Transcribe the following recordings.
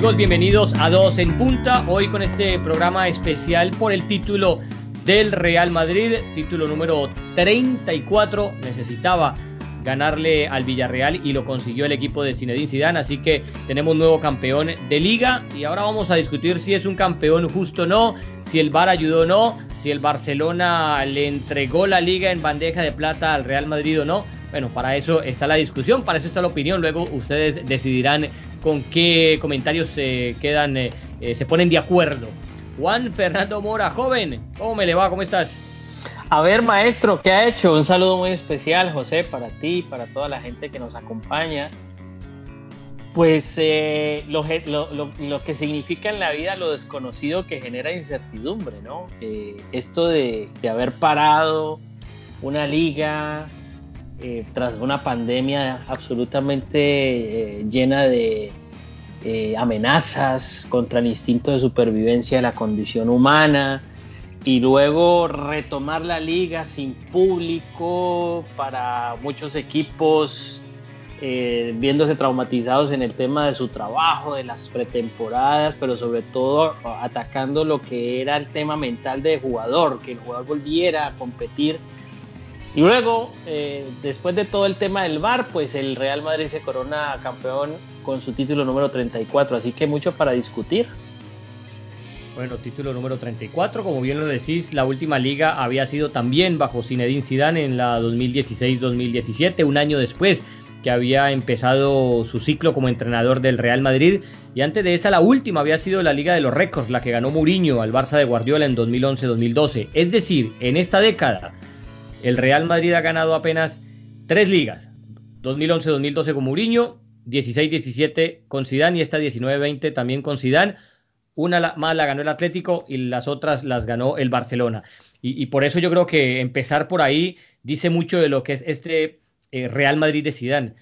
amigos? Bienvenidos a Dos en Punta. Hoy con este programa especial por el título del Real Madrid, título número 34. Necesitaba ganarle al Villarreal y lo consiguió el equipo de Zinedine Zidane, así que tenemos un nuevo campeón de liga y ahora vamos a discutir si es un campeón justo o no, si el VAR ayudó o no, si el Barcelona le entregó la liga en bandeja de plata al Real Madrid o no. Bueno, para eso está la discusión, para eso está la opinión, luego ustedes decidirán con qué comentarios se quedan, eh, eh, se ponen de acuerdo. Juan Fernando Mora, joven, ¿cómo me le va? ¿Cómo estás? A ver, maestro, ¿qué ha hecho? Un saludo muy especial, José, para ti, para toda la gente que nos acompaña. Pues eh, lo, que significa en la vida lo desconocido que genera incertidumbre, ¿no? esto de, haber parado una liga eh, tras una pandemia absolutamente eh, llena de amenazas contra el instinto de supervivencia de la condición humana, y luego retomar la liga sin público para muchos equipos eh, viéndose traumatizados en el tema de su trabajo, de las pretemporadas, pero sobre todo atacando lo que era el tema mental del jugador, que el jugador volviera a competir. Y luego, eh, después de todo el tema del VAR, pues el Real Madrid se corona campeón con su título número 34, así que mucho para discutir. Bueno, título número 34, como bien lo decís, la última liga había sido también bajo Zinedine Zidane en la 2016-2017, un año después que había empezado su ciclo como entrenador del Real Madrid y antes de esa la última había sido la Liga de los Récords, la que ganó Mourinho al Barça de Guardiola en 2011-2012. Es decir, en esta década el Real Madrid ha ganado apenas tres ligas, 2011-2012 con Mourinho, 16-17 con Zidane y esta 19-20 también con Zidane una más la ganó el Atlético y las otras las ganó el Barcelona. Y, por eso yo creo que empezar por ahí dice mucho de lo que es este eh, Real Madrid de Zidane.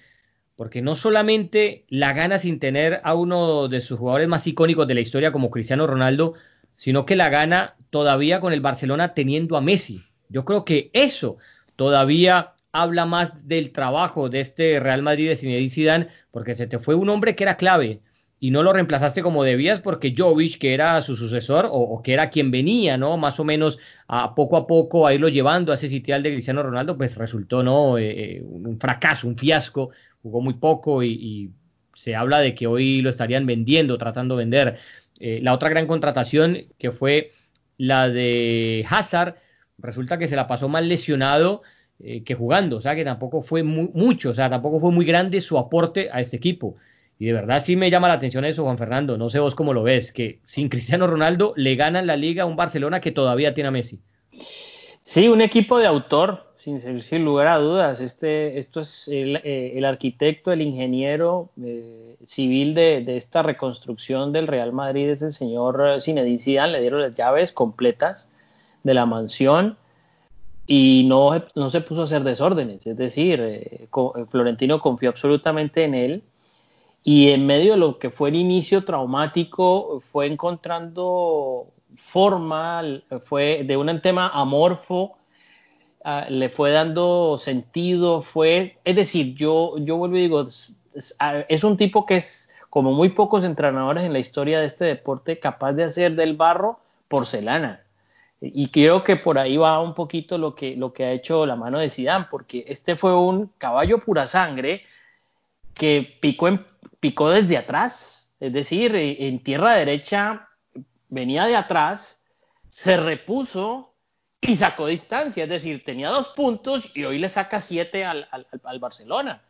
Porque no solamente la gana sin tener a uno de sus jugadores más icónicos de la historia como Cristiano Ronaldo, sino que la gana todavía con el Barcelona teniendo a Messi. Yo creo que eso todavía habla más del trabajo de este Real Madrid de Zinedine Zidane, porque se te fue un hombre que era clave, y no lo reemplazaste como debías porque Jovic, que era su sucesor o, que era quien venía, ¿no? Más o menos a poco a poco a irlo llevando a ese sitial de Cristiano Ronaldo, pues resultó, ¿no? Eh, eh, un fracaso, un fiasco, jugó muy poco y, se habla de que hoy lo estarían vendiendo, tratando de vender. Eh, la otra gran contratación que fue la de Hazard, resulta que se la pasó más lesionado que jugando, o sea que tampoco fue mucho, o sea, tampoco fue muy grande su aporte a este equipo. Y de verdad sí me llama la atención eso, Juan Fernando. No sé vos cómo lo ves, que sin Cristiano Ronaldo le ganan la liga a un Barcelona que todavía tiene a Messi. Sí, un equipo de autor, sin, sin lugar a dudas. Este, esto es el, eh, arquitecto, el ingeniero eh, civil de, esta reconstrucción del Real Madrid, es el señor Zinedine Zidane. Le dieron las llaves completas de la mansión y no, no se puso a hacer desórdenes. Es decir, eh, Florentino confió absolutamente en él y en medio de lo que fue el inicio traumático, fue encontrando forma, fue de un tema amorfo, ah, le fue dando sentido, fue, es decir, yo, yo vuelvo y digo, es, un tipo que es como muy pocos entrenadores en la historia de este deporte capaz de hacer del barro porcelana. Y creo que por ahí va un poquito lo que, lo que ha hecho la mano de Zidane, porque este fue un caballo pura sangre que picó en picó desde atrás, es decir, eh, en tierra derecha venía de atrás, se repuso y sacó distancia, es decir, tenía dos puntos y hoy le saca siete al, Barcelona.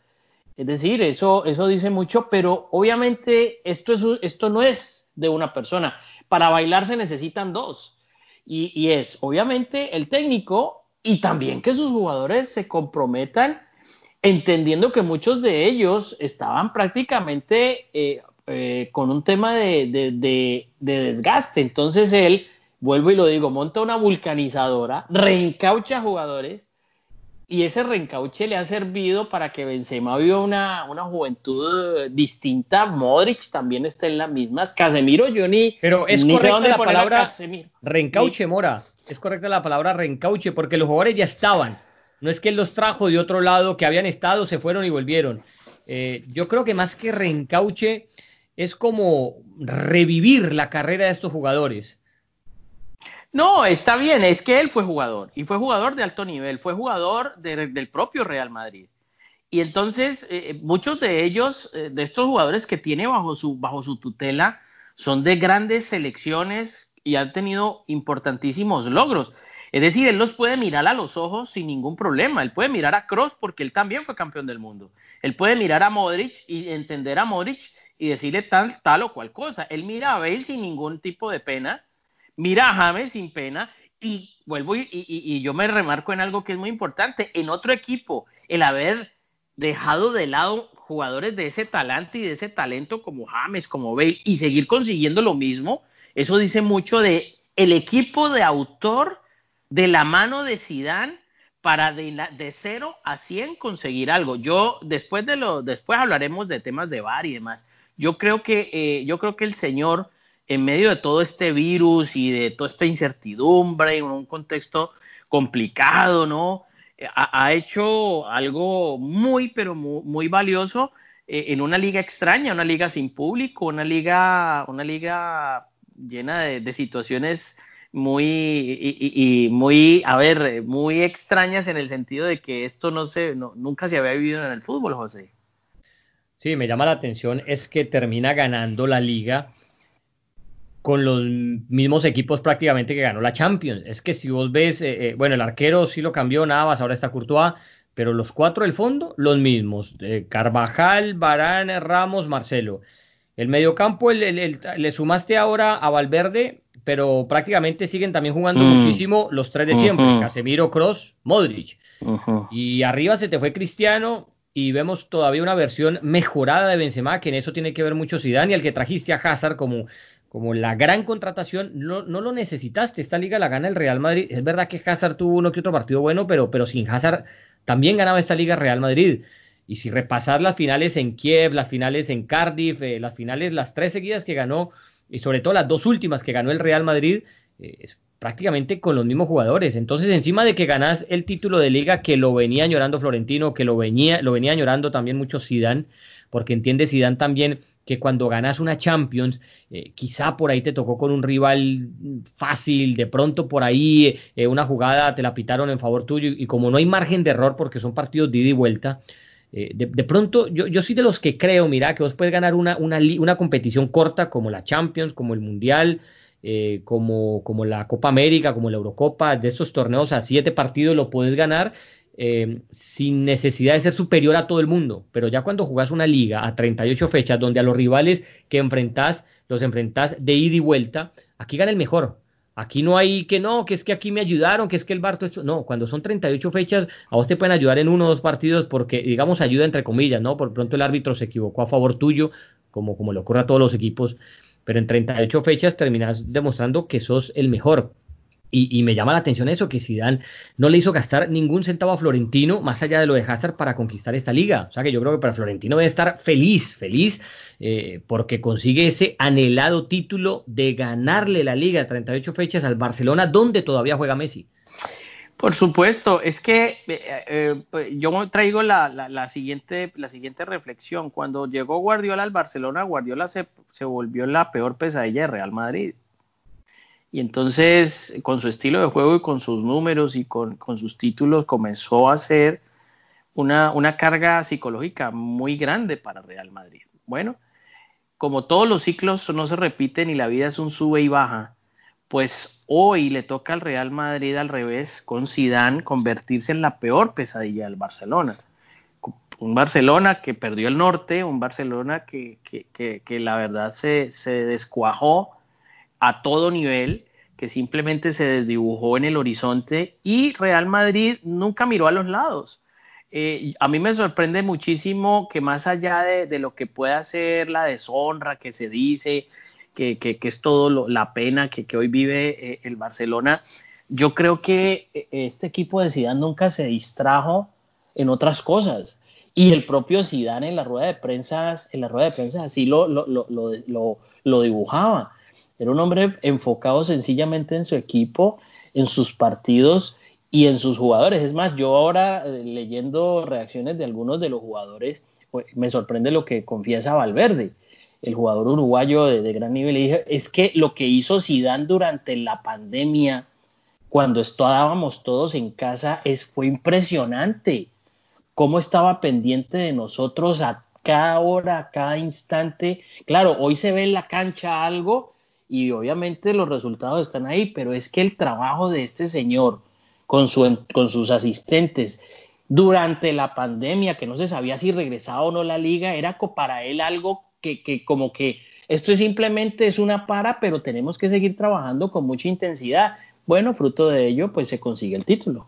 Es decir, eso, eso dice mucho, pero obviamente esto, es, esto no es de una persona. Para bailar se necesitan dos. Y, es obviamente el técnico y también que sus jugadores se comprometan entendiendo que muchos de ellos estaban prácticamente eh, eh, con un tema de, desgaste. Entonces él, vuelvo y lo digo, monta una vulcanizadora, reencaucha jugadores y ese reencauche le ha servido para que Benzema viva una, una juventud distinta. Modric también está en las mismas. Casemiro, yo ni. Pero es correcta la palabra reencauche, Mora. Es correcta la palabra reencauche porque los jugadores ya estaban. No es que él los trajo de otro lado, que habían estado, se fueron y volvieron. Eh, yo creo que más que reencauche, es como revivir la carrera de estos jugadores. No, está bien, es que él fue jugador y fue jugador de alto nivel, fue jugador del propio Real Madrid. Y entonces eh, muchos de ellos, eh, de estos jugadores que tiene bajo su, bajo su tutela, son de grandes selecciones y han tenido importantísimos logros. Es decir, él los puede mirar a los ojos sin ningún problema. Él puede mirar a Cross porque él también fue campeón del mundo. Él puede mirar a Modric y entender a Modric y decirle tal, tal o cual cosa. Él mira a Bale sin ningún tipo de pena, mira a James sin pena y vuelvo y, yo me remarco en algo que es muy importante. En otro equipo, el haber dejado de lado jugadores de ese talante y de ese talento como James, como Bale y seguir consiguiendo lo mismo, eso dice mucho de el equipo de autor de la mano de Sidán para de, de 0 a 100 conseguir algo. Yo después de lo después hablaremos de temas de VAR y demás. Yo creo que eh, yo creo que el señor en medio de todo este virus y de toda esta incertidumbre en un contexto complicado, ¿no? Ha, hecho algo muy, pero muy, valioso eh, en una liga extraña, una liga sin público, una liga, una liga llena de situaciones muy y, muy, a ver, muy extrañas en el sentido de que esto no se, nunca se había vivido en el fútbol, José. Sí, me llama la atención es que termina ganando la liga con los mismos equipos prácticamente que ganó la Champions. Es que si vos ves, eh, eh, bueno, el arquero sí lo cambió, Navas, ahora está Courtois, pero los cuatro del fondo, los mismos. Eh, Carvajal, Varane, Ramos, Marcelo. El mediocampo le sumaste ahora a Valverde, pero prácticamente siguen también jugando mm. muchísimo los tres de siempre, Casemiro, Cross, Modric. Y arriba se te fue Cristiano y vemos todavía una versión mejorada de Benzema, que en eso tiene que ver mucho Zidane y al que trajiste a Hazard como, como la gran contratación, no, no, lo necesitaste, esta liga la gana el Real Madrid. Es verdad que Hazard tuvo uno que otro partido bueno, pero, pero sin Hazard también ganaba esta liga Real Madrid. Y si repasar las finales en Kiev, las finales en Cardiff, eh, las finales, las tres seguidas que ganó y sobre todo las dos últimas que ganó el Real Madrid, eh, es prácticamente con los mismos jugadores. Entonces, encima de que ganás el título de liga que lo venía añorando Florentino, que lo venía, lo venía añorando también mucho Zidane, porque entiende Zidane también que cuando ganas una Champions, eh, quizá por ahí te tocó con un rival fácil, de pronto por ahí eh, una jugada te la pitaron en favor tuyo y como no hay margen de error porque son partidos de ida y vuelta, eh, de, pronto, yo, yo soy de los que creo, mira, que vos puedes ganar una, una, una competición corta como la Champions, como el Mundial, como, como la Copa América, como la Eurocopa, de esos torneos a siete partidos lo puedes ganar eh, sin necesidad de ser superior a todo el mundo. Pero ya cuando jugás una liga a 38 fechas, donde a los rivales que enfrentás, los enfrentás de ida y vuelta, aquí gana el mejor. Aquí no hay que no, que es que aquí me ayudaron, que es que el Barto. No, cuando son 38 fechas, a vos te pueden ayudar en uno o dos partidos porque, digamos, ayuda entre comillas, ¿no? Por pronto el árbitro se equivocó a favor tuyo, como, como le ocurre a todos los equipos, pero en 38 fechas terminas demostrando que sos el mejor. Y, me llama la atención eso, que Zidane no le hizo gastar ningún centavo a Florentino, más allá de lo de Hazard, para conquistar esta liga. O sea que yo creo que para Florentino debe estar feliz, feliz, eh, porque consigue ese anhelado título de ganarle la liga de 38 fechas al Barcelona, donde todavía juega Messi. Por supuesto, es que eh, eh, yo traigo la, siguiente, la siguiente reflexión. Cuando llegó Guardiola al Barcelona, Guardiola se, se volvió la peor pesadilla de Real Madrid. Y entonces, con su estilo de juego y con sus números y con, sus títulos, comenzó a ser una, una, carga psicológica muy grande para Real Madrid. Bueno, como todos los ciclos no se repiten y la vida es un sube y baja, pues hoy le toca al Real Madrid al revés, con Zidane, convertirse en la peor pesadilla del Barcelona. Un Barcelona que perdió el norte, un Barcelona que, que, que la verdad se, se descuajó a todo nivel, que simplemente se desdibujó en el horizonte y Real Madrid nunca miró a los lados. Eh, a mí me sorprende muchísimo que más allá de, lo que pueda ser la deshonra que se dice, que, es todo la pena que, hoy vive eh, el Barcelona, yo creo que eh, este equipo de Zidane nunca se distrajo en otras cosas. Y el propio Zidane en la rueda de prensa, en la rueda de prensa así lo, lo, lo, lo dibujaba era un hombre enfocado sencillamente en su equipo, en sus partidos y en sus jugadores. Es más, yo ahora eh, leyendo reacciones de algunos de los jugadores, pues, me sorprende lo que confiesa Valverde. el jugador uruguayo de, gran nivel, le dije, es que lo que hizo Zidane durante la pandemia, cuando estábamos todos en casa, fue impresionante. Cómo estaba pendiente de nosotros a cada hora, a cada instante. Claro, hoy se ve en la cancha algo y obviamente los resultados están ahí, pero es que el trabajo de este señor con, su, con sus asistentes durante la pandemia, que no se sabía si regresaba o no la liga, era para él algo que, que como que esto simplemente es una para, pero tenemos que seguir trabajando con mucha intensidad. Bueno, fruto de ello, pues se consigue el título.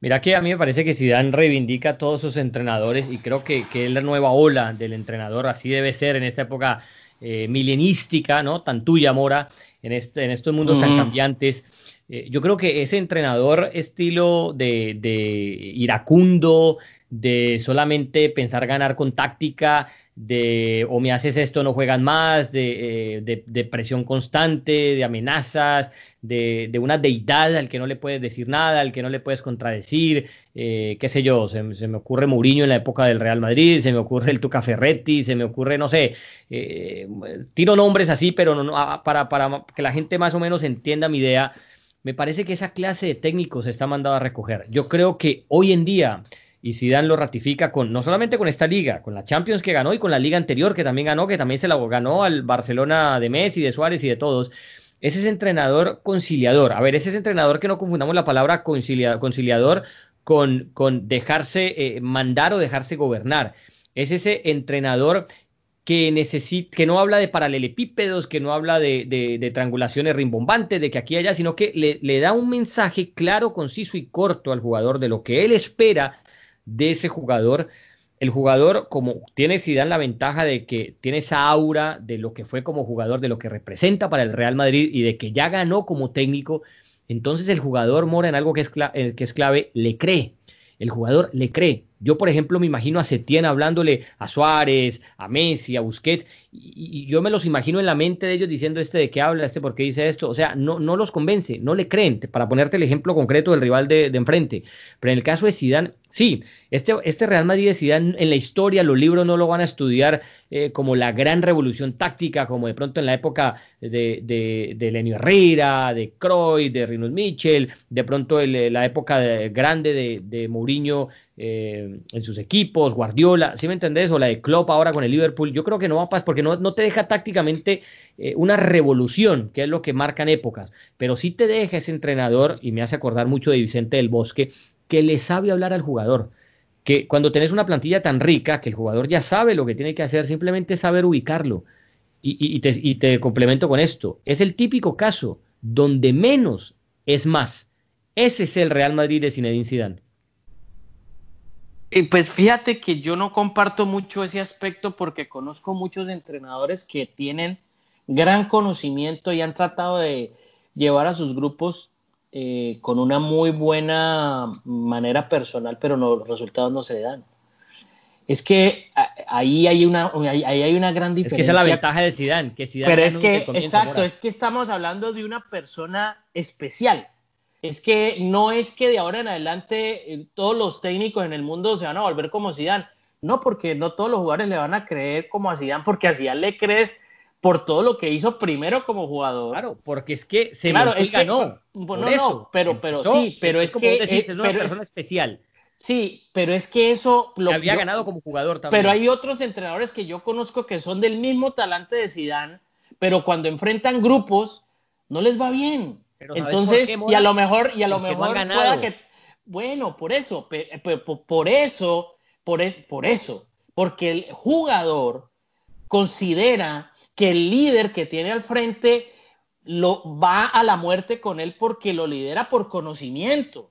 Mira que a mí me parece que Zidane reivindica a todos sus entrenadores y creo que, que, es la nueva ola del entrenador, así debe ser en esta época eh, milenística, ¿no? Tan tuya, Mora, en, este, en estos mundos tan cambiantes. Eh, yo creo que ese entrenador estilo de, de iracundo, de solamente pensar ganar con táctica, de o me haces esto, no juegan más, de, eh, presión constante, de amenazas, de, una deidad al que no le puedes decir nada, al que no le puedes contradecir, eh, qué sé yo, se, me ocurre Mourinho en la época del Real Madrid, se me ocurre el Tuca Ferretti, se me ocurre, no sé, eh, tiro nombres así, pero no, ah, para, para que la gente más o menos entienda mi idea, me parece que esa clase de técnicos está mandado a recoger. Yo creo que hoy en día y Zidane lo ratifica con no solamente con esta liga, con la Champions que ganó y con la liga anterior que también ganó, que también se la ganó al Barcelona de Messi, de Suárez y de todos. Ese es entrenador conciliador. A ver, ese es entrenador que no confundamos la palabra conciliador con, dejarse eh, mandar o dejarse gobernar. Es ese entrenador que que no habla de paralelepípedos, que no habla de, triangulaciones rimbombantes, de que aquí y allá, sino que le, da un mensaje claro, conciso y corto al jugador de lo que él espera de ese jugador. El jugador, como tiene Zidane la ventaja de que tiene esa aura de lo que fue como jugador, de lo que representa para el Real Madrid y de que ya ganó como técnico, entonces el jugador mora en algo que es, eh, que es clave, le cree. El jugador le cree. Yo, por ejemplo, me imagino a Setién hablándole a Suárez, a Messi, a Busquets, y, yo me los imagino en la mente de ellos diciendo este de qué habla, este por qué dice esto. O sea, no, no los convence, no le creen, para ponerte el ejemplo concreto del rival de, de enfrente. Pero en el caso de Zidane, Sí, este, este Real Madrid de en la historia, los libros no lo van a estudiar eh, como la gran revolución táctica, como de pronto en la época de, de, de Lenio Herrera, de Croy, de Rinus Mitchell, de pronto la época grande de, de Mourinho eh, en sus equipos, Guardiola, ¿sí me entendés? O la de Klopp ahora con el Liverpool. Yo creo que no va a pasar porque no, no te deja tácticamente eh, una revolución, que es lo que marcan épocas, pero sí te deja ese entrenador, y me hace acordar mucho de Vicente del Bosque, que le sabe hablar al jugador. Que cuando tenés una plantilla tan rica, que el jugador ya sabe lo que tiene que hacer, simplemente saber ubicarlo. Y, te, complemento con esto. Es el típico caso donde menos es más. Ese es el Real Madrid de Zinedine Zidane. Pues fíjate que yo no comparto mucho ese aspecto porque conozco muchos entrenadores que tienen gran conocimiento y han tratado de llevar a sus grupos eh, con una muy buena manera personal, pero los resultados no se dan. Es que ahí hay una, ahí hay una gran diferencia. Es que esa es la ventaja de Zidane, que Zidane Pero es que, exacto, es que estamos hablando de una persona especial. Es que no es que de ahora en adelante eh, todos los técnicos en el mundo se van a volver como Zidane. No, porque no todos los jugadores le van a creer como a Zidane, porque a Zidane le crees por todo lo que hizo primero como jugador. Claro, porque es que se claro, es ganó. no, no, pero, pero sí, pero es, que es, una persona especial. Sí, pero es que eso lo había ganado como jugador también. Pero hay otros entrenadores que yo conozco que son del mismo talante de Zidane, pero cuando enfrentan grupos no les va bien. Entonces, y a lo mejor y a lo mejor pueda que bueno, por eso, por eso, por, por eso, porque el jugador considera que el líder que tiene al frente lo va a la muerte con él porque lo lidera por conocimiento.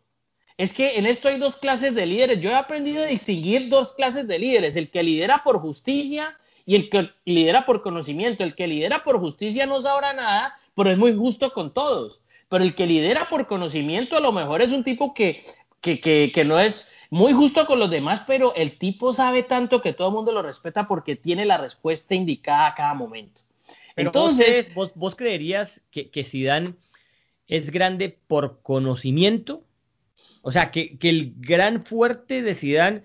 Es que en esto hay dos clases de líderes. Yo he aprendido a distinguir dos clases de líderes, el que lidera por justicia y el que lidera por conocimiento. El que lidera por justicia no sabrá nada, pero es muy justo con todos. Pero el que lidera por conocimiento a lo mejor es un tipo que, que, que, que no es muy justo con los demás, pero el tipo sabe tanto que todo el mundo lo respeta porque tiene la respuesta indicada a cada momento. Entonces, vos, creerías que, que Zidane es grande por conocimiento, o sea, que, el gran fuerte de Zidane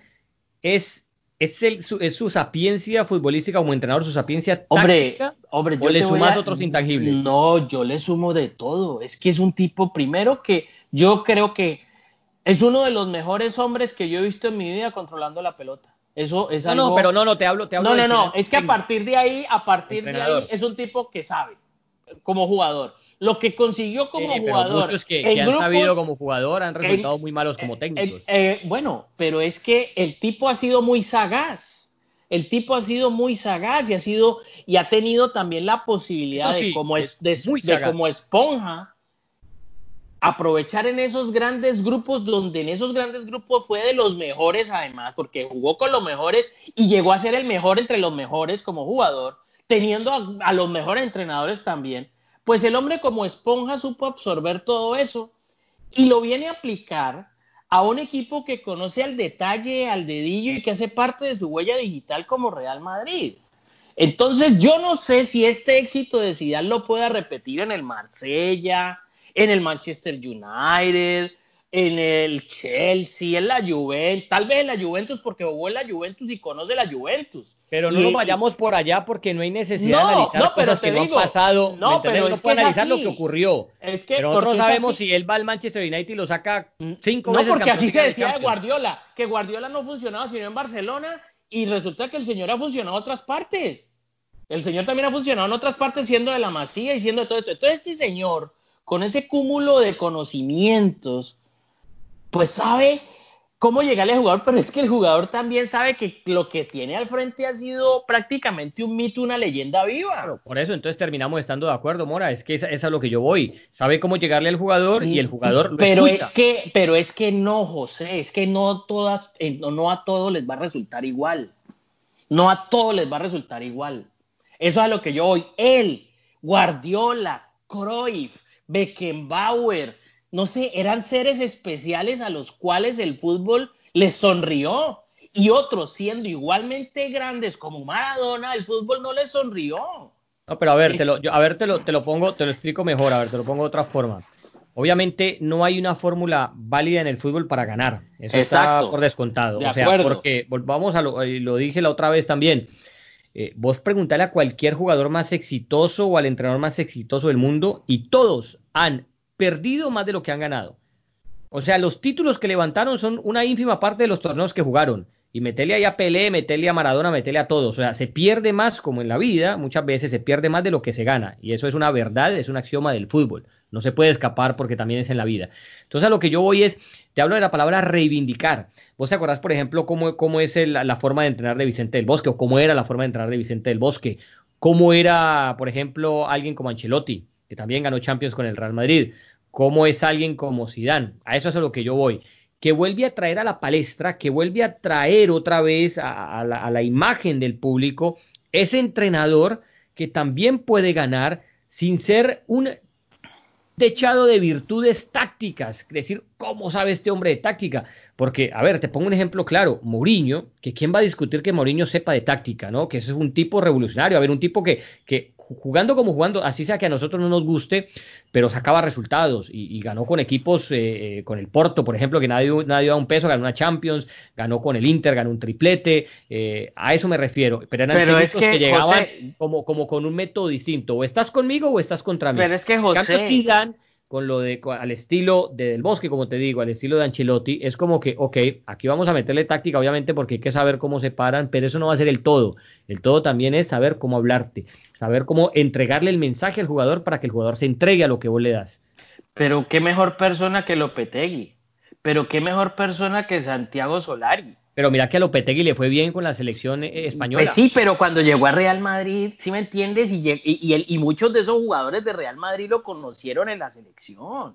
es ¿Es, el, su, ¿Es su sapiencia futbolística como entrenador, su sapiencia hombre, hombre, yo o le sumas otros intangibles? No, yo le sumo de todo. Es que es un tipo, primero que yo creo que es uno de los mejores hombres que yo he visto en mi vida controlando la pelota. Eso es no, algo... No, pero no, no, te hablo, te hablo No, no, no, es que a partir de ahí, a partir de ahí, es un tipo que sabe como jugador. Lo que consiguió como eh, jugador. muchos que, que han sabido como jugador han resultado muy malos como técnicos. Eh, bueno, pero es que el tipo ha sido muy sagaz. El tipo ha sido muy sagaz y ha sido y ha tenido también la posibilidad de como es, de, de como esponja aprovechar en esos grandes grupos, donde en esos grandes grupos fue de los mejores además, porque jugó con los mejores y llegó a ser el mejor entre los mejores como jugador, teniendo a, los mejores entrenadores también, pues el hombre como esponja supo absorber todo eso y lo viene a aplicar a un equipo que conoce al detalle, al dedillo y que hace parte de su huella digital como Real Madrid. Entonces, yo no sé si este éxito de Zidane lo pueda repetir en el Marsella, en el Manchester United, en el Chelsea, en la Juventus, tal vez en la Juventus porque jugó en la Juventus y conoce la Juventus. Pero no nos vayamos por allá porque no hay necesidad de analizar no, cosas que no han pasado. No, pero no puede analizar lo que ocurrió. Es que pero nosotros no sabemos si él va al Manchester United y lo saca cinco no, veces. No, porque así se decía de Guardiola, que Guardiola no funcionaba sino en Barcelona y resulta que el señor ha funcionado en otras partes. El señor también ha funcionado en otras partes siendo de la Masía y siendo de todo esto. Entonces este señor con ese cúmulo de conocimientos, pues sabe cómo llegarle al jugador, pero es que el jugador también sabe que lo que tiene al frente ha sido prácticamente un mito, una leyenda viva. por eso entonces terminamos estando de acuerdo, Mora, es que esa, es a lo que yo voy. Sabe cómo llegarle al jugador y el jugador lo Pero es que pero es que no, José, es que no todas eh, no a todos les va a resultar igual. No a todos les va a resultar igual. Eso es a lo que yo voy. Él, Guardiola, Cruyff, Beckenbauer, no sé, eran seres especiales a los cuales el fútbol les sonrió. Y otros, siendo igualmente grandes como Maradona, el fútbol no les sonrió. No, pero a ver, te lo, a ver, te lo, te lo pongo, te lo explico mejor, a ver, te lo pongo de otra forma. Obviamente no hay una fórmula válida en el fútbol para ganar. Eso está por descontado. o sea, porque volvamos a lo, lo dije la otra vez también. Eh, vos preguntale a cualquier jugador más exitoso o al entrenador más exitoso del mundo y todos han perdido más de lo que han ganado. O sea, los títulos que levantaron son una ínfima parte de los torneos que jugaron. Y metele ahí a Pelé, metele a Maradona, metele a todos. O sea, se pierde más, como en la vida, muchas veces se pierde más de lo que se gana. Y eso es una verdad, es un axioma del fútbol. No se puede escapar porque también es en la vida. Entonces, a lo que yo voy es, te hablo de la palabra reivindicar. ¿Vos te acordás, por ejemplo, cómo, cómo es la forma de entrenar de Vicente del Bosque o cómo era la forma de entrenar de Vicente del Bosque? ¿Cómo era, por ejemplo, alguien como Ancelotti, que también ganó Champions con el Real Madrid? ¿Cómo es alguien como Zidane? A eso es a lo que yo voy que vuelve a traer a la palestra, que vuelve a traer otra vez a, la, imagen del público ese entrenador que también puede ganar sin ser un techado de virtudes tácticas, es decir, ¿cómo sabe este hombre de táctica? Porque, a ver, te pongo un ejemplo claro, Mourinho, que quién va a discutir que Mourinho sepa de táctica, ¿no? Que ese es un tipo revolucionario, a ver, un tipo que, que jugando como jugando, así sea que a nosotros no nos guste, pero sacaba resultados y, ganó con equipos, eh, eh, con el Porto, por ejemplo, que nadie, nadie a un peso, ganó una Champions, ganó con el Inter, ganó un triplete, eh, a eso me refiero. Pero eran equipos que, llegaban como, como con un método distinto, o estás conmigo o estás contra mí. Pero es que José con lo de al estilo de Del Bosque, como te digo, al estilo de Ancelotti, es como que, ok, aquí vamos a meterle táctica, obviamente, porque hay que saber cómo se paran, pero eso no va a ser el todo. El todo también es saber cómo hablarte, saber cómo entregarle el mensaje al jugador para que el jugador se entregue a lo que vos le das. Pero qué mejor persona que Lopetegui, pero qué mejor persona que Santiago Solari. Pero mira que a Lopetegui le fue bien con la selección eh, española. Pues sí, pero cuando llegó a Real Madrid, ¿sí me entiendes? Y, y, y, muchos de esos jugadores de Real Madrid lo conocieron en la selección.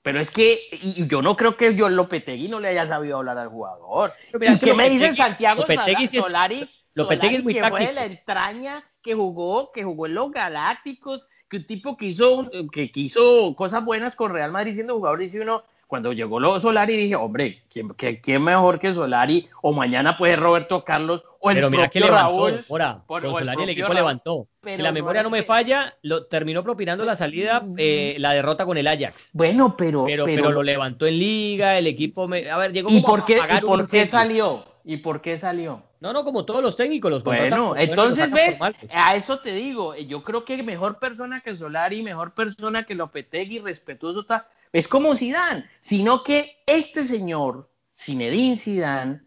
Pero es que yo no creo que yo Lopetegui no le haya sabido hablar al jugador. ¿Y qué me dice Santiago Lopetegui Solari? Lopetegui es muy que fue de la entraña, que jugó, que jugó en los Galácticos, que un tipo que hizo, que quiso cosas buenas con Real Madrid siendo jugador, dice uno, cuando llegó lo Solari dije, hombre, ¿quién, ¿quién, mejor que Solari? O mañana puede Roberto Carlos o el Pero mira que levantó, Raúl. con Solari el, equipo levantó. si la memoria no, me falla, lo terminó propinando la salida, eh, la derrota con el Ajax. Bueno, pero, pero, pero, lo levantó en liga, el equipo, me, a ver, llegó ¿Y por qué, ¿y por qué salió? ¿Y por qué salió? No, no, como todos los técnicos, los Bueno, entonces ves, a eso te digo, yo creo que mejor persona que Solari, mejor persona que Lopetegui, respetuoso está, es como Zidane, sino que este señor, Zinedine Zidane,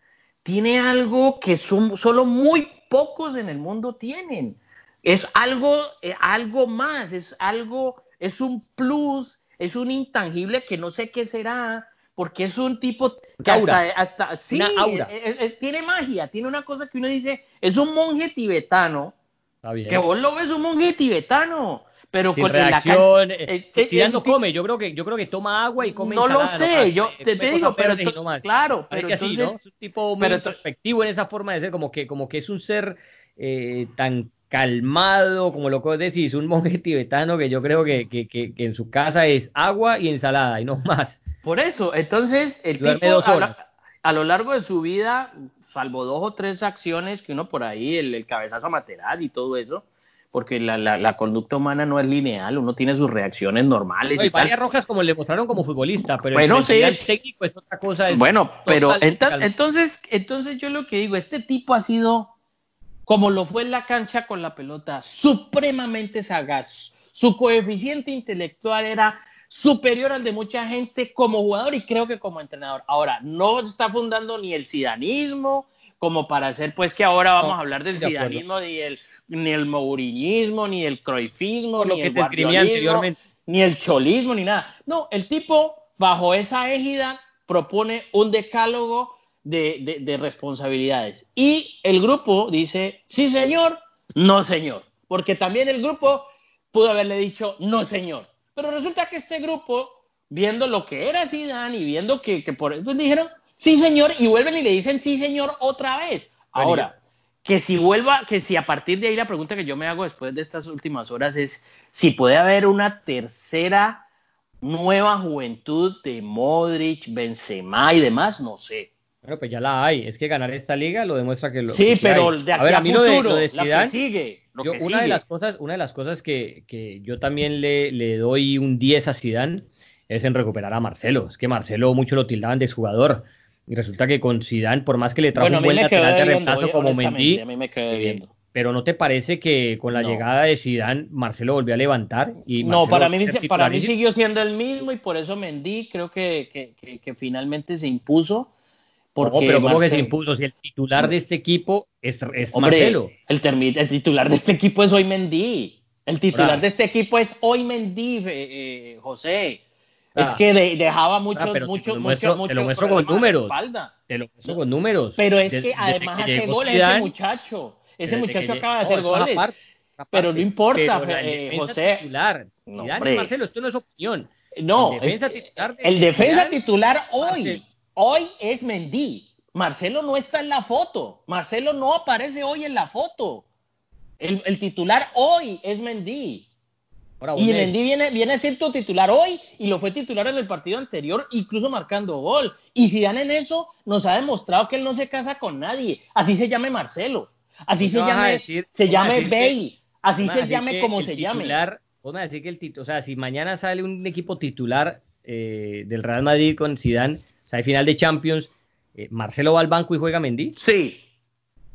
tiene algo que son, solo muy pocos en el mundo tienen. Es algo, eh, algo más, es algo, es un plus, es un intangible que no sé qué será, porque es un tipo que hasta, sí, aura. Eh, eh, tiene magia, tiene una cosa que uno dice, es un monje tibetano, que vos lo ves un monje tibetano, pero con reacción, eh, eh no come, yo creo que yo creo que toma agua y come No lo sé, yo te, digo, pero claro, pero entonces, ¿no? Es un tipo muy introspectivo en esa forma de ser, como que como que es un ser tan calmado, como lo que decís, un monje tibetano que yo creo que, que, que, en su casa es agua y ensalada y no más. Por eso, entonces el tipo a, lo largo de su vida, salvo dos o tres acciones que uno por ahí, el, cabezazo a y todo eso, porque la, la, conducta humana no es lineal, uno tiene sus reacciones normales. y varias rojas como le mostraron como futbolista, pero bueno, el, técnico es otra cosa. bueno, pero entonces, entonces yo lo que digo, este tipo ha sido, como lo fue en la cancha con la pelota, supremamente sagaz. Su coeficiente intelectual era superior al de mucha gente como jugador y creo que como entrenador. Ahora, no está fundando ni el sidanismo como para hacer pues que ahora vamos a hablar del sidanismo ni el ni el mourinismo, ni el croifismo, ni el guardiolismo, ni el cholismo, ni nada. No, el tipo bajo esa égida propone un decálogo de, de responsabilidades. Y el grupo dice, sí señor, no señor. Porque también el grupo pudo haberle dicho, no señor. Pero resulta que este grupo, viendo lo que era Zidane y viendo que, por eso dijeron, sí señor, y vuelven y le dicen sí señor otra vez. Ahora, que si vuelva, que si a partir de ahí la pregunta que yo me hago después de estas últimas horas es si puede haber una tercera nueva juventud de Modric, Benzema y demás, no sé. Bueno, pues ya la hay. Es que ganar esta liga lo demuestra que lo. Sí, pero de aquí a, ver, a, mí futuro, lo de, sigue. una de las cosas, una de las cosas que, que yo también le, le, doy un 10 a Zidane es en recuperar a Marcelo. Es que Marcelo mucho lo tildaban de jugador. Y resulta que con Zidane, por más que le trajo un buen lateral de reemplazo como Mendy, eh, pero ¿no te parece que con la llegada de Zidane Marcelo volvió a levantar? Y no, para mí, para mí siguió siendo el mismo y por eso Mendy creo que, que, que finalmente se impuso porque pero ¿cómo que se impuso? Si el titular de este equipo es, es Marcelo. El, el, titular de este equipo es hoy Mendy. El titular de este equipo es hoy Mendy, eh, eh, Es ah. que dejaba mucho, mucho, mucho, mucho, Te lo muestro con números. Te lo muestro con números. Pero es que además hace goles ese muchacho. Ese muchacho acaba de hacer goles. pero no importa, eh, José. Titular. No, Marcelo, esto no es opinión. No, el defensa, titular, el defensa titular hoy hoy es Mendy. Marcelo no está en la foto. Marcelo no aparece hoy en la foto. El, titular hoy es Mendy. Y Mendy viene, viene a ser tu titular hoy y lo fue titular en el partido anterior, incluso marcando gol. Y si dan en eso, nos ha demostrado que él no se casa con nadie. Así se llame Marcelo. Así se llame, se llame Bale. Así se llame como se titular, llame. a decir que el titular, o sea, si mañana sale un equipo titular eh, del Real Madrid con Zidane, o sea, hay final de Champions, eh, ¿Marcelo va al banco y juega Mendy? Sí,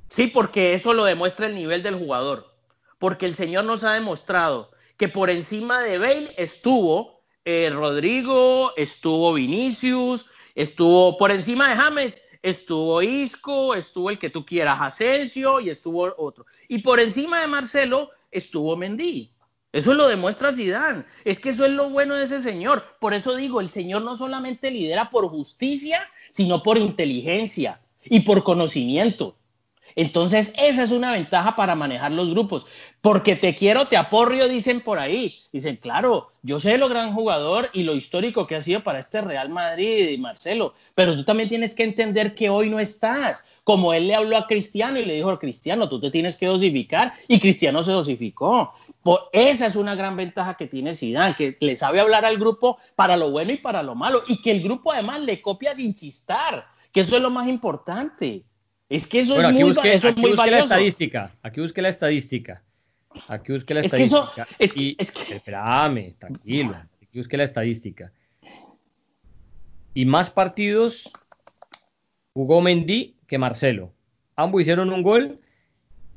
sí, porque eso lo demuestra el nivel del jugador. Porque el señor nos ha demostrado que por encima de Bale estuvo eh, Rodrigo, estuvo Vinicius, estuvo por encima de James, estuvo Isco, estuvo el que tú quieras, Asensio y estuvo otro. Y por encima de Marcelo estuvo Mendy. Eso lo demuestra Zidane. Es que eso es lo bueno de ese señor. Por eso digo, el señor no solamente lidera por justicia, sino por inteligencia y por conocimiento. Entonces, esa es una ventaja para manejar los grupos. Porque te quiero, te aporrio, dicen por ahí. Dicen, claro, yo sé lo gran jugador y lo histórico que ha sido para este Real Madrid y Marcelo, pero tú también tienes que entender que hoy no estás. Como él le habló a Cristiano y le dijo, Cristiano, tú te tienes que dosificar y Cristiano se dosificó. Esa es una gran ventaja que tiene Zidane, que le sabe hablar al grupo para lo bueno y para lo malo y que el grupo además le copia sin chistar, que eso es lo más importante. Es que eso es muy, eso es muy valioso. La estadística. Aquí busque la estadística. Aquí busque la estadística. es que, es que... Espérame, tranquilo. Aquí busque la estadística. Y más partidos jugó Mendy que Marcelo. Ambos hicieron un gol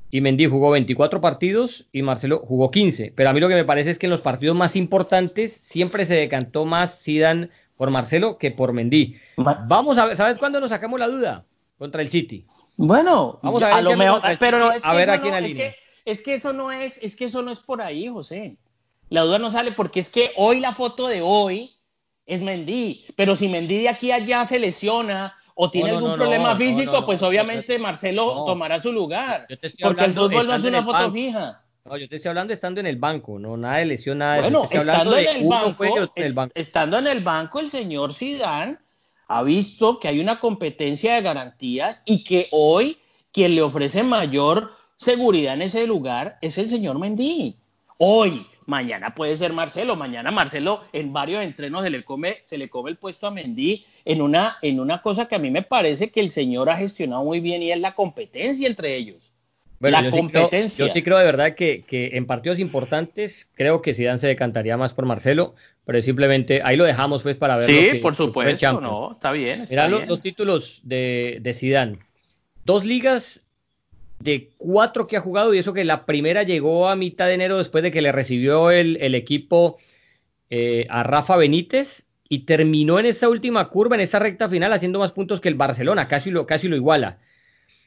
y Mendy jugó 24 partidos y Marcelo jugó 15. Pero a mí lo que me parece es que en los partidos más importantes siempre se decantó más Zidane por Marcelo que por Mendy. Vamos a ver, ¿sabes cuándo nos sacamos la duda? Contra el City. Bueno, vamos a ver, lo mejor, pero a ver aquí en la línea. es que eso no es, es que eso no es por ahí, José. La duda no sale porque es que hoy la foto de hoy es Mendy, pero si Mendy de aquí a allá se lesiona o tiene algún problema físico, pues obviamente Marcelo tomará su lugar. Porque el fútbol no es una foto fija. No, yo te estoy hablando estando en el banco, no nada de lesión, nada de bueno, estando en el banco, estando en el banco, el señor Zidane ha visto que hay una competencia de garantías y que hoy quien le ofrece mayor seguridad en ese lugar es el señor Mendy. Hoy, mañana puede ser Marcelo, mañana Marcelo en varios entrenos se le come, se le come el puesto a Mendy en una, en una cosa que a mí me parece que el señor ha gestionado muy bien y es la competencia entre ellos. la yo competencia. Sí creo, yo sí creo de verdad que, en partidos importantes creo que Zidane se decantaría más por Marcelo, pero simplemente ahí lo dejamos pues para ver. Sí, por supuesto, no, está bien. Está Los, títulos de, de Zidane. Dos ligas de cuatro que ha jugado y eso que la primera llegó a mitad de enero después de que le recibió el, equipo eh, a Rafa Benítez y terminó en esa última curva, en esa recta final, haciendo más puntos que el Barcelona, casi lo, casi lo iguala.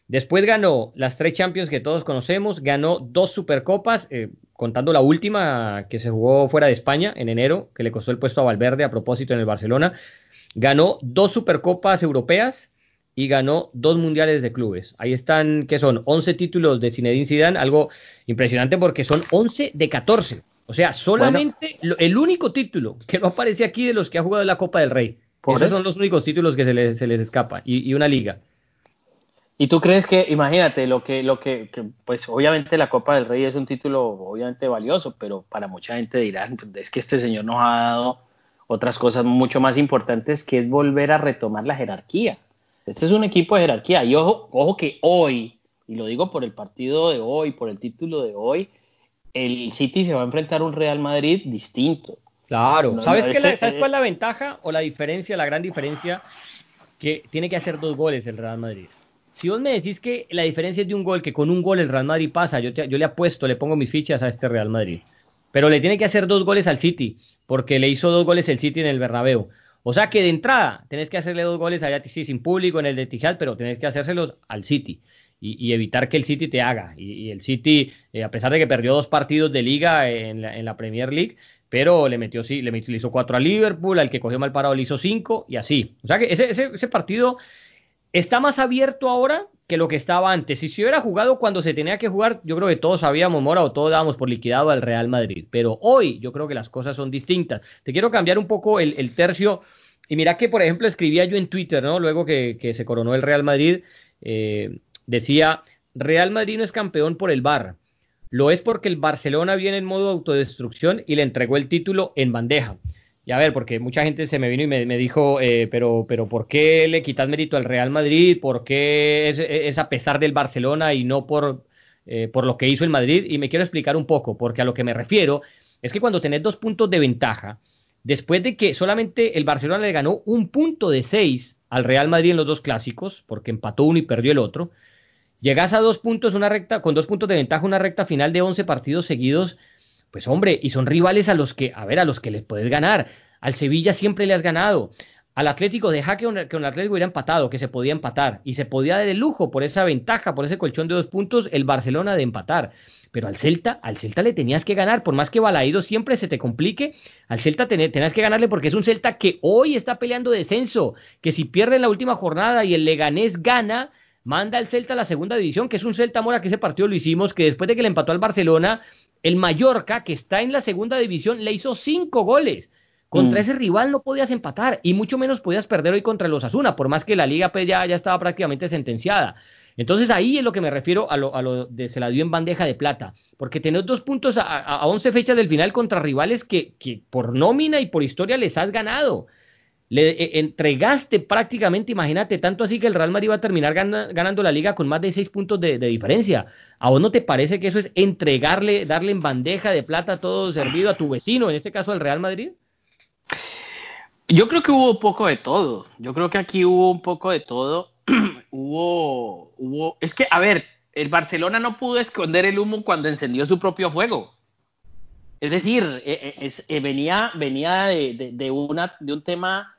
Después ganó las tres Champions que todos conocemos, ganó dos Supercopas, eh, contando la última que se jugó fuera de España en enero, que le costó el puesto a Valverde a propósito en el Barcelona. Ganó dos Supercopas europeas, y ganó dos mundiales de clubes. Ahí están, que son 11 títulos de Zinedine Zidane, algo impresionante porque son 11 de 14. O sea, solamente el único título que no aparece aquí de los que ha jugado la Copa del Rey. Esos son los únicos títulos que se les, se les escapa y, una liga. ¿Y tú crees que, imagínate, lo que, lo que, pues obviamente la Copa del Rey es un título obviamente valioso, pero para mucha gente dirán, es que este señor nos ha dado otras cosas mucho más importantes, que es volver a retomar la jerarquía. Este es un equipo de jerarquía. Y ojo, ojo que hoy, y lo digo por el partido de hoy, por el título de hoy, el City se va a enfrentar a un Real Madrid distinto. Claro, ¿sabes, qué este ¿sabes cuál es la ventaja o la diferencia, la gran diferencia? Que tiene que hacer dos goles el Real Madrid. Si vos me decís que la diferencia es de un gol, que con un gol el Real Madrid pasa, yo, yo le apuesto, le pongo mis fichas a este Real Madrid. Pero le tiene que hacer dos goles al City, porque le hizo dos goles el City en el Bernabéu. O sea que de entrada tenés que hacerle dos goles allá sí, sin público en el de Tijal, pero tenés que hacérselos al City y, evitar que el City te haga. Y, el City, eh, a pesar de que perdió dos partidos de liga en la, Premier League, pero le metió sí, le, hizo cuatro a Liverpool, al que cogió mal parado le hizo cinco y así. O sea que ese, ese, ese partido está más abierto ahora que lo que estaba antes. Si se hubiera jugado cuando se tenía que jugar, yo creo que todos sabíamos, Mora, o todos dábamos por liquidado al Real Madrid. Pero hoy yo creo que las cosas son distintas. Te quiero cambiar un poco el, tercio. Y mira que, por ejemplo, escribía yo en Twitter, ¿no? Luego que, se coronó el Real Madrid, eh, decía, Real Madrid no es campeón por el VAR. Lo es porque el Barcelona viene en modo autodestrucción y le entregó el título en bandeja. Y a ver, porque mucha gente se me vino y me, dijo, eh, pero, pero ¿por qué le quitas mérito al Real Madrid? ¿Por qué es, a pesar del Barcelona y no por, eh, por lo que hizo el Madrid? Y me quiero explicar un poco, porque a lo que me refiero es que cuando tenés dos puntos de ventaja, después de que solamente el Barcelona le ganó un punto de seis al Real Madrid en los dos clásicos, porque empató uno y perdió el otro, llegás a dos puntos, una recta, con dos puntos de ventaja, una recta final de 11 partidos seguidos pues hombre, y son rivales a los que, a ver, a los que les puedes ganar. Al Sevilla siempre le has ganado. Al Atlético, deja que, que el Atlético hubiera empatado, que se podía empatar. Y se podía dar el lujo por esa ventaja, por ese colchón de dos puntos, el Barcelona de empatar. Pero al Celta, al Celta le tenías que ganar, por más que Balaído siempre se te complique, al Celta tenías que ganarle porque es un Celta que hoy está peleando descenso, que si pierde en la última jornada y el Leganés gana, manda al Celta a la segunda división, que es un Celta Mora que ese partido lo hicimos, que después de que le empató al Barcelona, el Mallorca, que está en la segunda división, le hizo cinco goles. Contra mm. ese rival no podías empatar y mucho menos podías perder hoy contra los Asuna, por más que la liga pues, ya, ya estaba prácticamente sentenciada. Entonces ahí es lo que me refiero a lo, a lo de se la dio en bandeja de plata, porque tener dos puntos a, a, 11 fechas del final contra rivales que, que por nómina y por historia les has ganado le eh, entregaste prácticamente, imagínate, tanto así que el Real Madrid va a terminar ganando la liga con más de seis puntos de, diferencia. ¿A vos no te parece que eso es entregarle, darle en bandeja de plata todo servido a tu vecino, en este caso al Real Madrid? Yo creo que hubo un poco de todo. Yo creo que aquí hubo un poco de todo. hubo, hubo, es que, a ver, el Barcelona no pudo esconder el humo cuando encendió su propio fuego. Es decir, eh, eh, venía, venía de, una, de un tema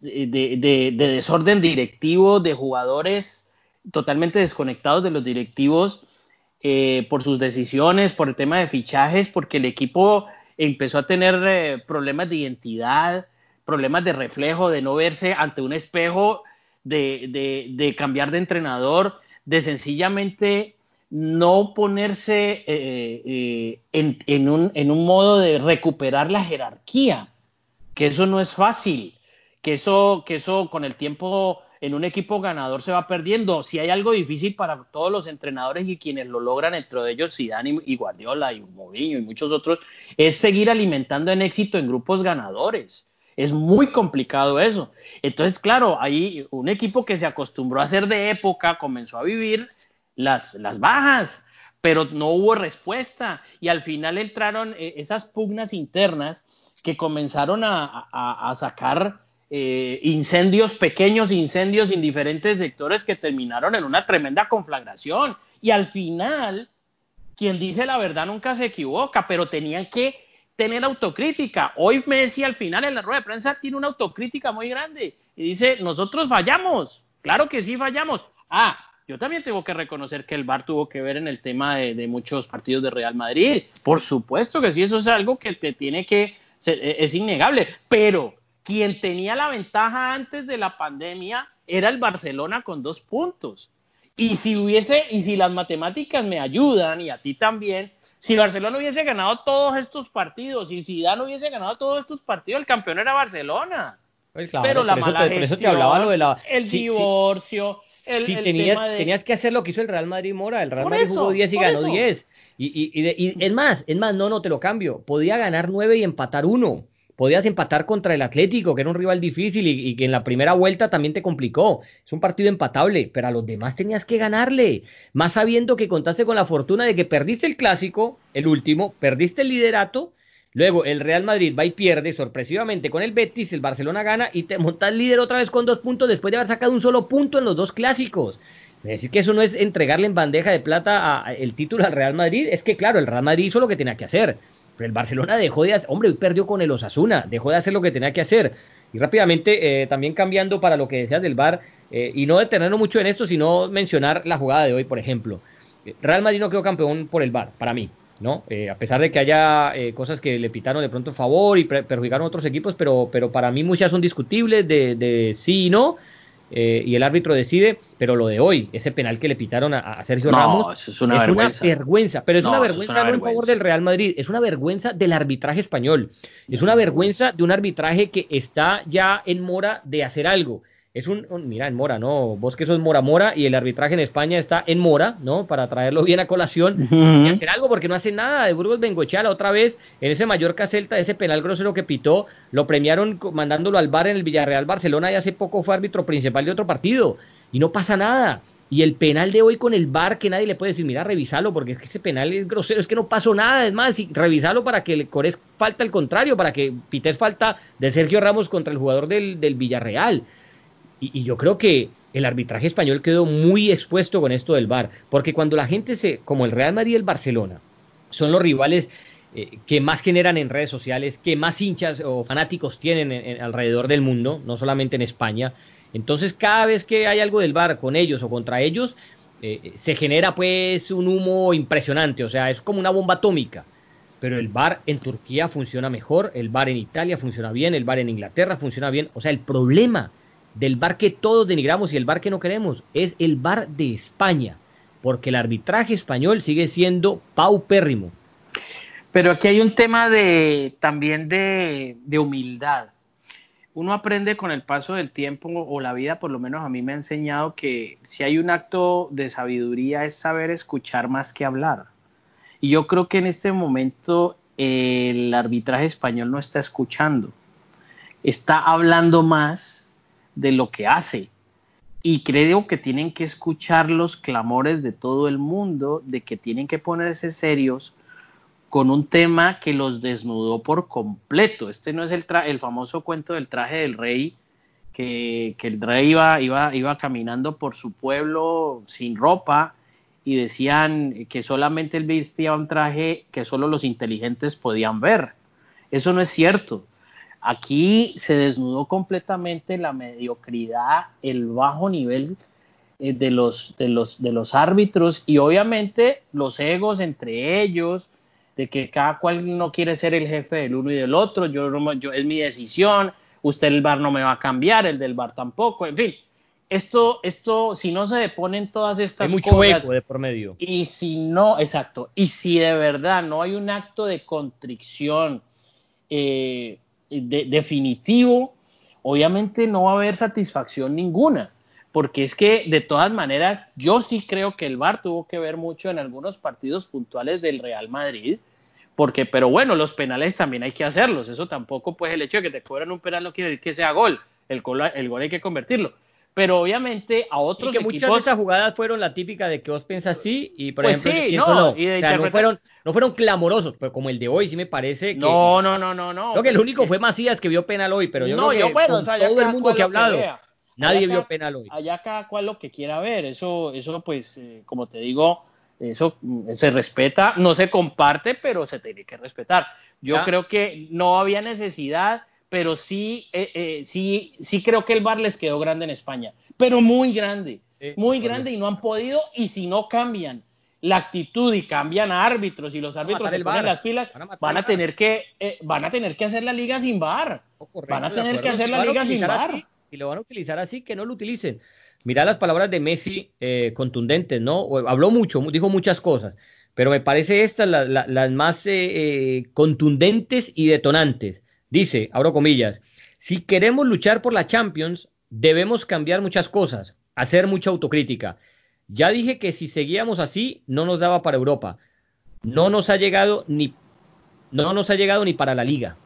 de, desorden directivo, de jugadores totalmente desconectados de los directivos por sus decisiones, por el tema de fichajes, porque el equipo empezó a tener problemas de identidad, problemas de reflejo, de no verse ante un espejo, de cambiar de entrenador, de sencillamente no ponerse eh, eh, en, un, en, un, modo de recuperar la jerarquía, que eso no es fácil, que eso, que eso con el tiempo en un equipo ganador se va perdiendo. Si hay algo difícil para todos los entrenadores y quienes lo logran, entre ellos Zidane y, Guardiola y Mourinho y muchos otros, es seguir alimentando en éxito en grupos ganadores. Es muy complicado eso. Entonces, claro, hay un equipo que se acostumbró a ser de época, comenzó a vivir las, las bajas, pero no hubo respuesta y al final entraron eh, esas pugnas internas que comenzaron a, sacar eh, incendios, pequeños incendios en diferentes sectores que terminaron en una tremenda conflagración. Y al final, quien dice la verdad nunca se equivoca, pero tenían que tener autocrítica. Hoy Messi al final en la rueda de prensa tiene una autocrítica muy grande y dice, nosotros fallamos, claro que sí fallamos. Ah, yo también tengo que reconocer que el VAR tuvo que ver en el tema de, muchos partidos de Real Madrid. Por supuesto que sí, eso es algo que te tiene que, e, es innegable, pero quien tenía la ventaja antes de la pandemia era el Barcelona con dos puntos. Y si hubiese, y si las matemáticas me ayudan y a ti también, si Barcelona hubiese ganado todos estos partidos y si Dan hubiese ganado todos estos partidos, el campeón era Barcelona. Pues pero la mala te, eso te hablaba lo de la, el divorcio, si tenías, tenías que hacer lo que hizo el Real Madrid Mora. El Real Madrid jugó 10 y ganó 10. Y, y, y, es más, es más, no, no te lo cambio. Podía ganar 9 y empatar 1. Podías empatar contra el Atlético, que era un rival difícil y, que en la primera vuelta también te complicó. Es un partido empatable, pero a los demás tenías que ganarle. Más sabiendo que contaste con la fortuna de que perdiste el clásico, el último, perdiste el liderato. Luego el Real Madrid va y pierde sorpresivamente con el Betis, el Barcelona gana y te montas líder otra vez con dos puntos después de haber sacado un solo punto en los dos clásicos. Decir, que eso no es entregarle en bandeja de plata el título al Real Madrid. Es que, claro, el Real Madrid hizo lo que tenía que hacer. El Barcelona dejó de hacer, hombre, hoy perdió con el Osasuna, dejó de hacer lo que tenía que hacer. Y rápidamente, eh, también cambiando para lo que decías del VAR, eh, y no detenernos mucho en esto, sino mencionar la jugada de hoy, por ejemplo. Real Madrid no quedó campeón por el VAR, para mí. ¿no? Eh, a pesar de que haya eh, cosas que le pitaron de pronto en favor y perjudicaron a otros equipos, pero, pero para mí muchas son discutibles de, sí y no, eh, y el árbitro decide, pero lo de hoy, ese penal que le pitaron a, Sergio Ramos, es, una, vergüenza. pero es una vergüenza no en favor del Real Madrid, es una vergüenza del arbitraje español, es una vergüenza de un arbitraje que está ya en mora de hacer algo. Es un, mira, en Mora, ¿no? Vos que sos Mora Mora y el arbitraje en España está en Mora, ¿no? Para traerlo bien a colación y hacer algo porque no hace nada. De Burgos Bengochea la otra vez, en ese Mallorca Celta, ese penal grosero que pitó, lo premiaron mandándolo al bar en el Villarreal Barcelona y hace poco fue árbitro principal de otro partido. Y no pasa nada. Y el penal de hoy con el bar que nadie le puede decir, mira, revisalo, porque es que ese penal es grosero, es que no pasó nada. Es más, revisalo para que le Cores falta el contrario, para que pites falta de Sergio Ramos contra el jugador del, del Villarreal. Y, yo creo que el arbitraje español quedó muy expuesto con esto del VAR, porque cuando la gente se, como el Real Madrid y el Barcelona, son los rivales eh, que más generan en redes sociales, que más hinchas o fanáticos tienen alrededor del mundo, no solamente en España. Entonces, cada vez que hay algo del VAR con ellos o contra ellos, eh, se genera pues un humo impresionante, o sea, es como una bomba atómica. Pero el VAR en Turquía funciona mejor, el VAR en Italia funciona bien, el VAR en Inglaterra funciona bien. O sea, el problema del bar que todos denigramos y el bar que no queremos, es el bar de España, porque el arbitraje español sigue siendo paupérrimo. Pero aquí hay un tema de también de, de humildad. Uno aprende con el paso del tiempo o la vida, por lo menos a mí me ha enseñado que si hay un acto de sabiduría es saber escuchar más que hablar. Y yo creo que en este momento el arbitraje español no está escuchando, está hablando más de lo que hace. Y creo que tienen que escuchar los clamores de todo el mundo, de que tienen que ponerse serios con un tema que los desnudó por completo. Este no es el, famoso cuento del traje del rey que, el rey iba, iba, iba caminando por su pueblo sin ropa y decían que solamente él vestía un traje que solo los inteligentes podían ver. Eso no es cierto. Aquí se desnudó completamente la mediocridad, el bajo nivel eh, de, los, de, los, de los árbitros y obviamente los egos entre ellos, de que cada cual no quiere ser el jefe del uno y del otro, yo, yo es mi decisión, usted el bar no me va a cambiar, el del bar tampoco, en fin. Esto, esto, si no se deponen todas estas hay mucho eco de por medio. Y si no, exacto, y si de verdad no hay un acto de contrición eh, definitivo, obviamente no va a haber satisfacción ninguna porque es que de todas maneras yo sí creo que el VAR tuvo que ver mucho en algunos partidos puntuales del Real Madrid, porque, pero bueno, los penales también hay que hacerlos, eso tampoco pues el hecho de que te cobran un penal no quiere decir que sea gol, el gol, el gol hay que convertirlo. Pero obviamente a otros y que muchas de esas jugadas fueron la típica de que vos pensás sí y por pues ejemplo sí, no, no. fueron no fueron clamorosos, pero como el de hoy sí me parece que No, no, no, no, no. Creo que el único fue Macías que vio penal hoy, pero yo no, creo que bueno, todo el mundo que ha hablado Nadie vio penal hoy. Allá cada cual lo que quiera ver. Eso, eso pues, eh, como te digo, eso mm, se respeta, no se comparte, pero se tiene que respetar. Yo creo que no había necesidad, pero sí, eh, eh, sí, sí creo que el bar les quedó grande en España, pero muy grande, muy grande y no han podido y si no cambian la actitud y cambian a árbitros y los árbitros se ponen las pilas, van a, tener que van a tener que hacer la liga sin bar, oh, van a tener que hacer la liga sin bar y lo van a utilizar así, que no lo utilicen. Mira las palabras de Messi eh, contundentes, ¿no? Habló mucho, dijo muchas cosas, pero me parece estas las más eh, eh, contundentes y detonantes. Dice, abro comillas, si queremos luchar por la Champions, debemos cambiar muchas cosas, hacer mucha autocrítica. Ya dije que si seguíamos así, no nos daba para Europa. No nos ha llegado ni, no nos ha llegado ni para la liga.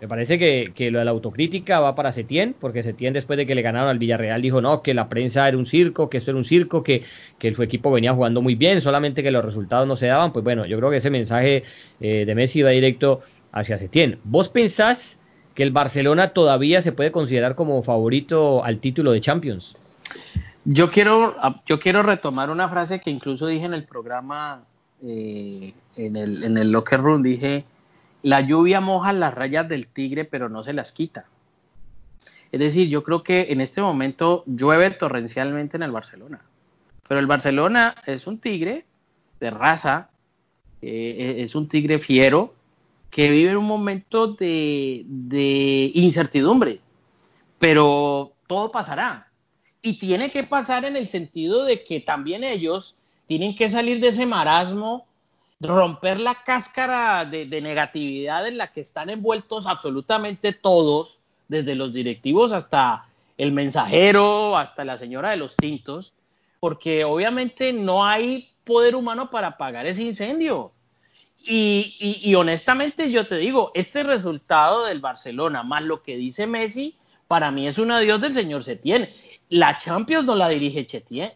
Me parece que, que, lo de la autocrítica va para Setién, porque Setién después de que le ganaron al Villarreal dijo no, que la prensa era un circo, que esto era un circo, que, que su equipo venía jugando muy bien, solamente que los resultados no se daban. Pues bueno, yo creo que ese mensaje eh, de Messi va directo hacia Setién. ¿Vos pensás que el Barcelona todavía se puede considerar como favorito al título de Champions? Yo quiero, yo quiero retomar una frase que incluso dije en el programa, eh, en, el, en el locker room, dije la lluvia moja las rayas del tigre, pero no se las quita. Es decir, yo creo que en este momento llueve torrencialmente en el Barcelona. Pero el Barcelona es un tigre de raza, eh, es un tigre fiero que vive en un momento de, de incertidumbre. Pero todo pasará. Y tiene que pasar en el sentido de que también ellos tienen que salir de ese marasmo romper la cáscara de, negatividad en la que están envueltos absolutamente todos, desde los directivos hasta el mensajero, hasta la señora de los tintos, porque obviamente no hay poder humano para apagar ese incendio. Y, honestamente yo te digo, este resultado del Barcelona, más lo que dice Messi, para mí es un adiós del señor Setién. La Champions no la dirige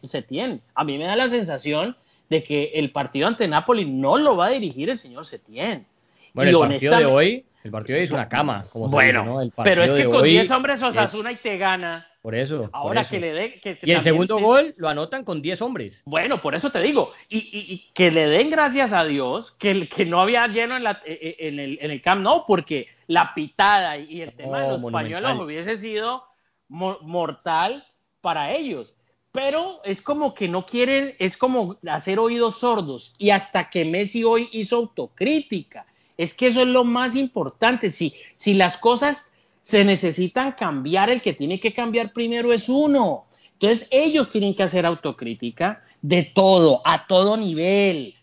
Setién. A mí me da la sensación de que el partido ante Napoli no lo va a dirigir el señor Setién. Bueno, el partido de hoy, el partido de hoy es una cama, como bueno, pero es que con 10 hombres Osasuna y te gana. Por eso. Ahora que le dé. Que, y el segundo gol lo anotan con 10 hombres. Bueno, por eso te digo. Y, que le den gracias a Dios que, que no había lleno en, la, e, e, en, el, en el Camp Nou, porque la pitada y el tema de los pañuelos hubiese sido mortal para ellos pero es como que no quieren, es como hacer oídos sordos. Y hasta que Messi hoy hizo autocrítica. Es que eso es lo más importante. Si, si las cosas se necesitan cambiar, el que tiene que cambiar primero es uno. Entonces ellos tienen que hacer autocrítica de todo, a todo nivel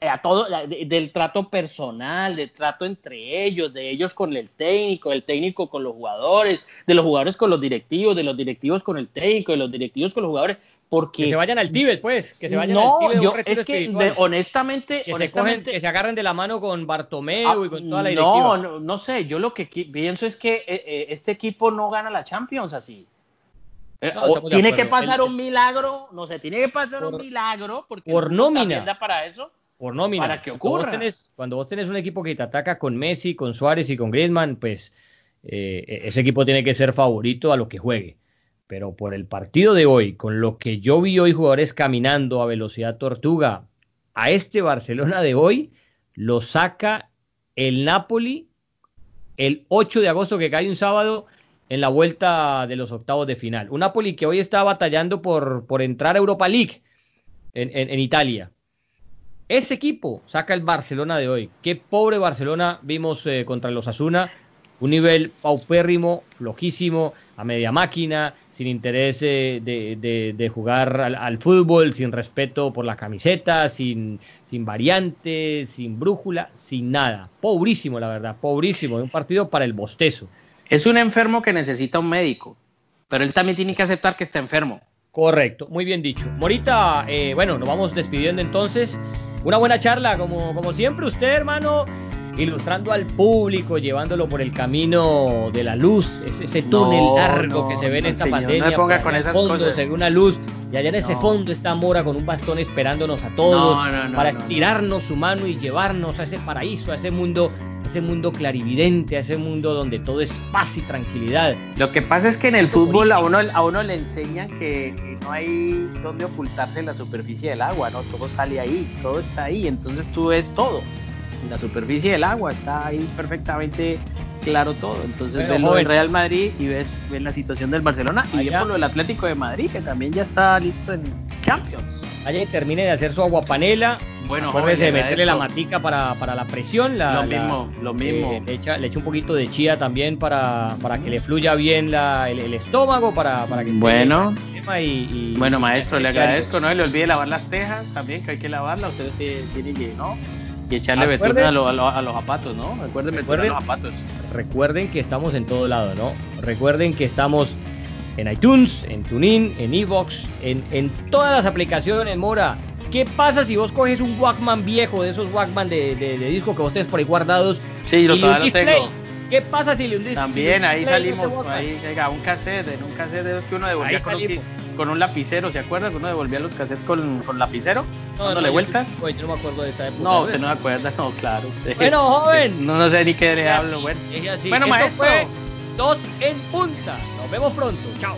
a todo, del trato personal, del trato entre ellos, de ellos con el técnico, del técnico con los jugadores, de los jugadores con los directivos, de los directivos con el técnico, de los directivos con los jugadores, porque... Que se vayan al Tíbet, pues, que se vayan no, al Tíbet. Yo, es que honestamente... Que, honestamente Se agarren de la mano con Bartomeu y con toda la directiva. No, no, sé, yo lo que pienso es que eh, eh, este equipo no gana la Champions así. Eh, tiene que pasar un milagro, no sé, tiene que pasar un milagro porque por nómina para eso por nómina. Para que ocurra. Cuando vos, tenés, un equipo que te ataca con Messi, con Suárez y con Griezmann, pues eh, ese equipo tiene que ser favorito a lo que juegue. Pero por el partido de hoy, con lo que yo vi hoy jugadores caminando a velocidad tortuga, a este Barcelona de hoy lo saca el Napoli el 8 de agosto que cae un sábado en la vuelta de los octavos de final. Un Napoli que hoy está batallando por, por entrar a Europa League en, Italia. Ese equipo saca el Barcelona de hoy. Qué pobre Barcelona vimos eh, contra los Asuna. Un nivel paupérrimo, flojísimo, a media máquina, sin interés eh, de, jugar al, fútbol, sin respeto por la camiseta, sin, sin variantes, sin brújula, sin nada. Pobrísimo, la verdad, pobrísimo. Un partido para el bostezo. Es un enfermo que necesita un médico, pero él también tiene que aceptar que está enfermo. Correcto, muy bien dicho. Morita, eh, bueno, nos vamos despidiendo entonces. Una buena charla, como, como siempre, usted, hermano, ilustrando al público, llevándolo por el camino de la luz, ese, túnel largo que se ve en esta pandemia. No ponga con esas fondo se ve una luz y allá en ese fondo está Mora con un bastón esperándonos a todos para estirarnos su mano y llevarnos a ese paraíso, a ese mundo ese mundo clarividente, a ese mundo donde todo es paz y tranquilidad. Lo que pasa es que en el fútbol a uno, a uno le enseñan que, no hay donde ocultarse en la superficie del agua, ¿no? Todo sale ahí, todo está ahí, entonces tú ves todo. La superficie del agua está ahí perfectamente claro todo. Entonces ves lo del Real Madrid y ves, ves la situación del Barcelona y ves lo del Atlético de Madrid, que también ya está listo en Champions. Allá y termine de hacer su aguapanela bueno, de meterle la matica para, la presión. lo mismo, lo mismo. Eh, le, echa, le, echa, un poquito de chía también para, para que le fluya bien la, el, estómago, para, para que bueno. y, bueno, maestro, le agradezco, no le olvide lavar las tejas también, que hay que lavarlas. Ustedes tienen que, ¿no? Y echarle betún a, los zapatos, ¿no? Recuerden, recuerden los zapatos. Recuerden que estamos en todo lado, ¿no? Recuerden que estamos en iTunes, en TuneIn, en Evox, en, en todas las aplicaciones, Mora. ¿Qué pasa si vos coges un Walkman viejo, de esos Walkman de, de, disco que vos tenés por ahí guardados? Sí, lo, todavía tengo. ¿Qué pasa si le hundís? También ahí salimos, ahí llega un cassette, en un cassette que uno devolvía con, un lapicero, ¿se acuerdan? Uno devolvía los cassettes con, con lapicero, no, dándole vueltas. Yo, yo no me acuerdo de esa época. No, usted no me acuerda, no, claro. Bueno, joven. No, no sé ni qué le hablo, bueno. Bueno, maestro. Fue dos en punta. Nos vemos pronto. Chao.